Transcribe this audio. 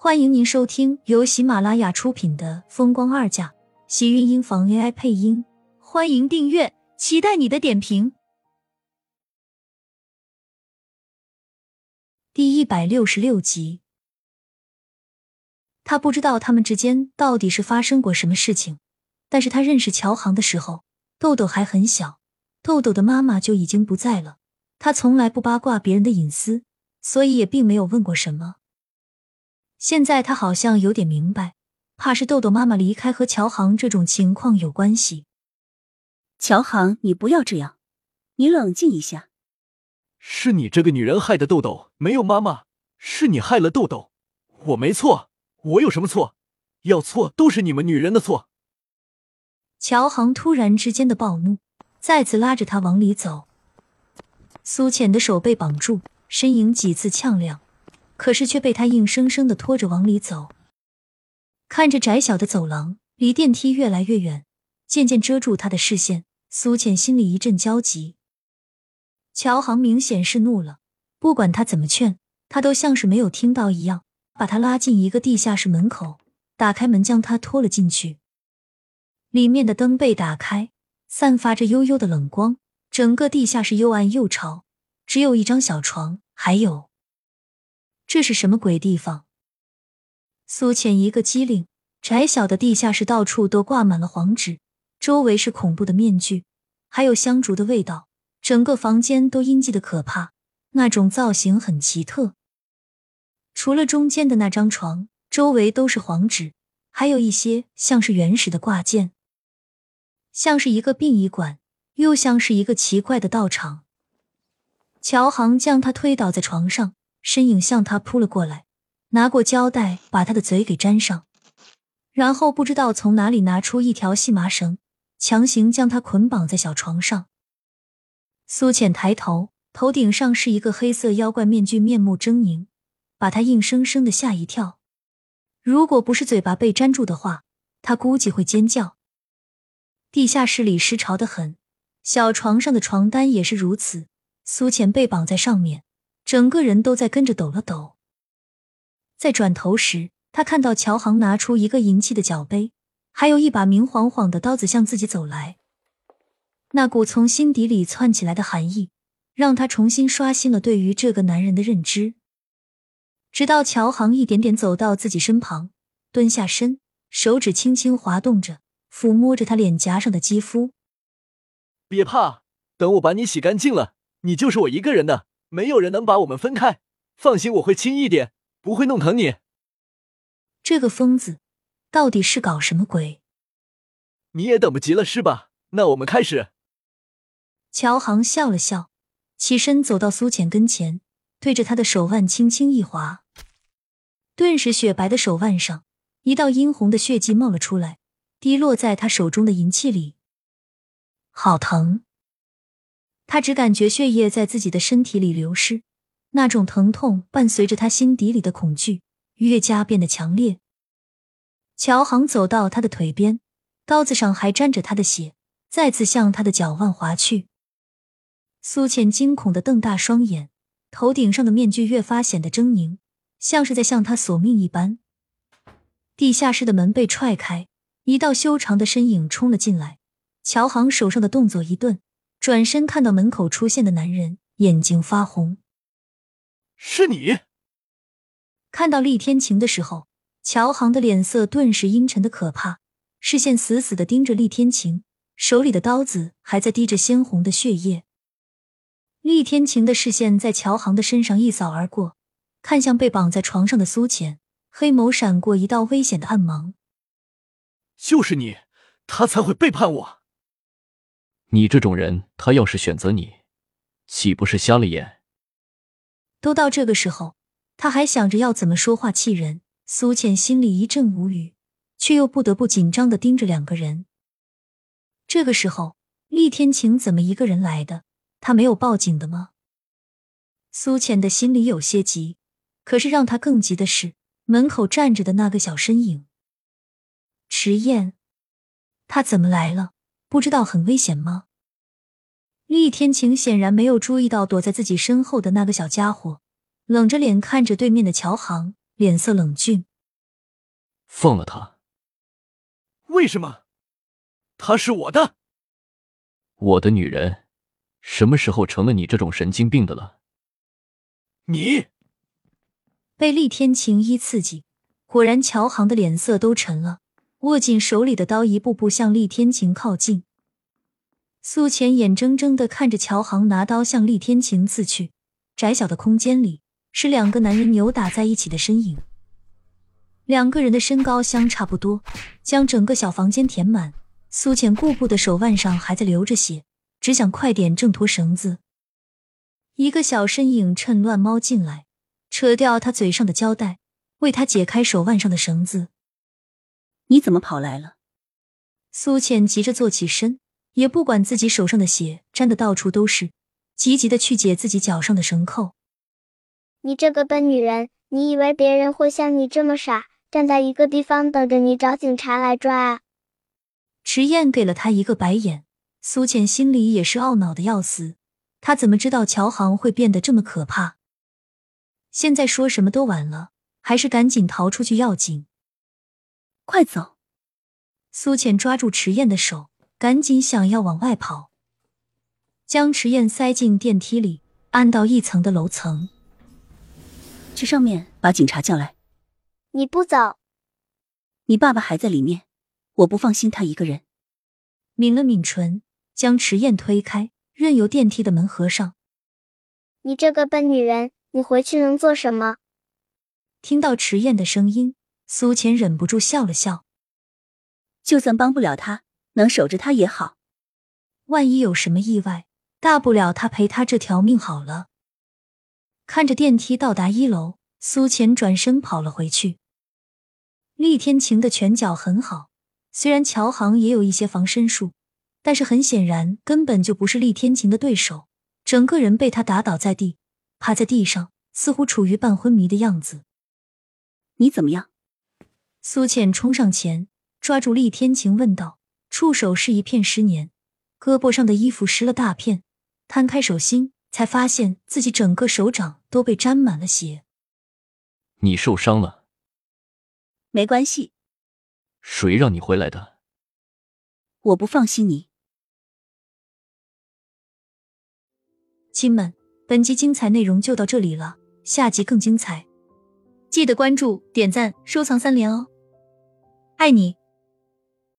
欢迎您收听由喜马拉雅出品的《风光二嫁》，喜运音房 AI 配音。欢迎订阅，期待你的点评。第一百六十六集，他不知道他们之间到底是发生过什么事情，但是他认识乔航的时候，豆豆还很小，豆豆的妈妈就已经不在了。他从来不八卦别人的隐私，所以也并没有问过什么。现在他好像有点明白，怕是豆豆妈妈离开和乔航这种情况有关系。乔航，你不要这样，你冷静一下。是你这个女人害的豆豆没有妈妈，是你害了豆豆，我没错，我有什么错？要错都是你们女人的错。乔航突然之间的暴怒，再次拉着他往里走。苏浅的手被绑住，身影几次呛亮。可是却被他硬生生的拖着往里走。看着窄小的走廊离电梯越来越远，渐渐遮住他的视线，苏浅心里一阵焦急。乔航明显是怒了，不管他怎么劝，他都像是没有听到一样，把他拉进一个地下室门口，打开门将他拖了进去。里面的灯被打开，散发着幽幽的冷光，整个地下室又暗又潮，只有一张小床，还有。这是什么鬼地方？苏浅一个机灵，窄小的地下室到处都挂满了黄纸，周围是恐怖的面具，还有香烛的味道，整个房间都阴寂的可怕。那种造型很奇特，除了中间的那张床，周围都是黄纸，还有一些像是原始的挂件，像是一个殡仪馆，又像是一个奇怪的道场。乔航将他推倒在床上。身影向他扑了过来，拿过胶带把他的嘴给粘上，然后不知道从哪里拿出一条细麻绳，强行将他捆绑在小床上。苏浅抬头，头顶上是一个黑色妖怪面具，面目狰狞，把他硬生生的吓一跳。如果不是嘴巴被粘住的话，他估计会尖叫。地下室里湿潮的很，小床上的床单也是如此。苏浅被绑在上面。整个人都在跟着抖了抖。在转头时，他看到乔航拿出一个银器的脚杯，还有一把明晃晃的刀子向自己走来。那股从心底里窜起来的寒意，让他重新刷新了对于这个男人的认知。直到乔航一点点走到自己身旁，蹲下身，手指轻轻滑动着，抚摸着他脸颊上的肌肤。别怕，等我把你洗干净了，你就是我一个人的。没有人能把我们分开，放心，我会轻一点，不会弄疼你。这个疯子到底是搞什么鬼？你也等不及了是吧？那我们开始。乔航笑了笑，起身走到苏浅跟前，对着他的手腕轻轻一划，顿时雪白的手腕上一道殷红的血迹冒了出来，滴落在他手中的银器里，好疼。他只感觉血液在自己的身体里流失，那种疼痛伴随着他心底里的恐惧，越加变得强烈。乔航走到他的腿边，刀子上还沾着他的血，再次向他的脚腕划去。苏浅惊恐的瞪大双眼，头顶上的面具越发显得狰狞，像是在向他索命一般。地下室的门被踹开，一道修长的身影冲了进来。乔航手上的动作一顿。转身看到门口出现的男人，眼睛发红。是你？看到厉天晴的时候，乔航的脸色顿时阴沉的可怕，视线死死的盯着厉天晴，手里的刀子还在滴着鲜红的血液。厉天晴的视线在乔航的身上一扫而过，看向被绑在床上的苏浅，黑眸闪过一道危险的暗芒。就是你，他才会背叛我。你这种人，他要是选择你，岂不是瞎了眼？都到这个时候，他还想着要怎么说话气人。苏浅心里一阵无语，却又不得不紧张的盯着两个人。这个时候，厉天晴怎么一个人来的？他没有报警的吗？苏浅的心里有些急，可是让他更急的是门口站着的那个小身影。迟燕，他怎么来了？不知道很危险吗？厉天晴显然没有注意到躲在自己身后的那个小家伙，冷着脸看着对面的乔航，脸色冷峻。放了他。为什么？她是我的，我的女人，什么时候成了你这种神经病的了？你被厉天晴一刺激，果然乔航的脸色都沉了，握紧手里的刀，一步步向厉天晴靠近。苏浅眼睁睁的看着乔航拿刀向厉天晴刺去，窄小的空间里是两个男人扭打在一起的身影，两个人的身高相差不多，将整个小房间填满。苏浅顾不得手腕上还在流着血，只想快点挣脱绳子。一个小身影趁乱猫进来，扯掉他嘴上的胶带，为他解开手腕上的绳子。你怎么跑来了？苏浅急着坐起身，也不管自己手上的血沾得到处都是，急急的去解自己脚上的绳扣。你这个笨女人，你以为别人会像你这么傻，站在一个地方等着你找警察来抓啊？迟燕给了他一个白眼，苏浅心里也是懊恼的要死。她怎么知道乔航会变得这么可怕？现在说什么都晚了，还是赶紧逃出去要紧。快走！苏浅抓住迟燕的手，赶紧想要往外跑，将迟燕塞进电梯里，按到一层的楼层。去上面把警察叫来。你不走，你爸爸还在里面。我不放心他一个人，抿了抿唇，将迟燕推开，任由电梯的门合上。你这个笨女人，你回去能做什么？听到迟燕的声音，苏浅忍不住笑了笑。就算帮不了他，能守着他也好。万一有什么意外，大不了他赔他这条命好了。看着电梯到达一楼，苏浅转身跑了回去。厉天晴的拳脚很好。虽然乔航也有一些防身术，但是很显然根本就不是厉天晴的对手，整个人被他打倒在地，趴在地上，似乎处于半昏迷的样子。你怎么样？苏浅冲上前抓住厉天晴问道，触手是一片湿黏，胳膊上的衣服湿了大片，摊开手心才发现自己整个手掌都被沾满了血。你受伤了？没关系。谁让你回来的？我不放心你。亲们，本集精彩内容就到这里了，下集更精彩，记得关注、点赞、收藏三连哦！爱你。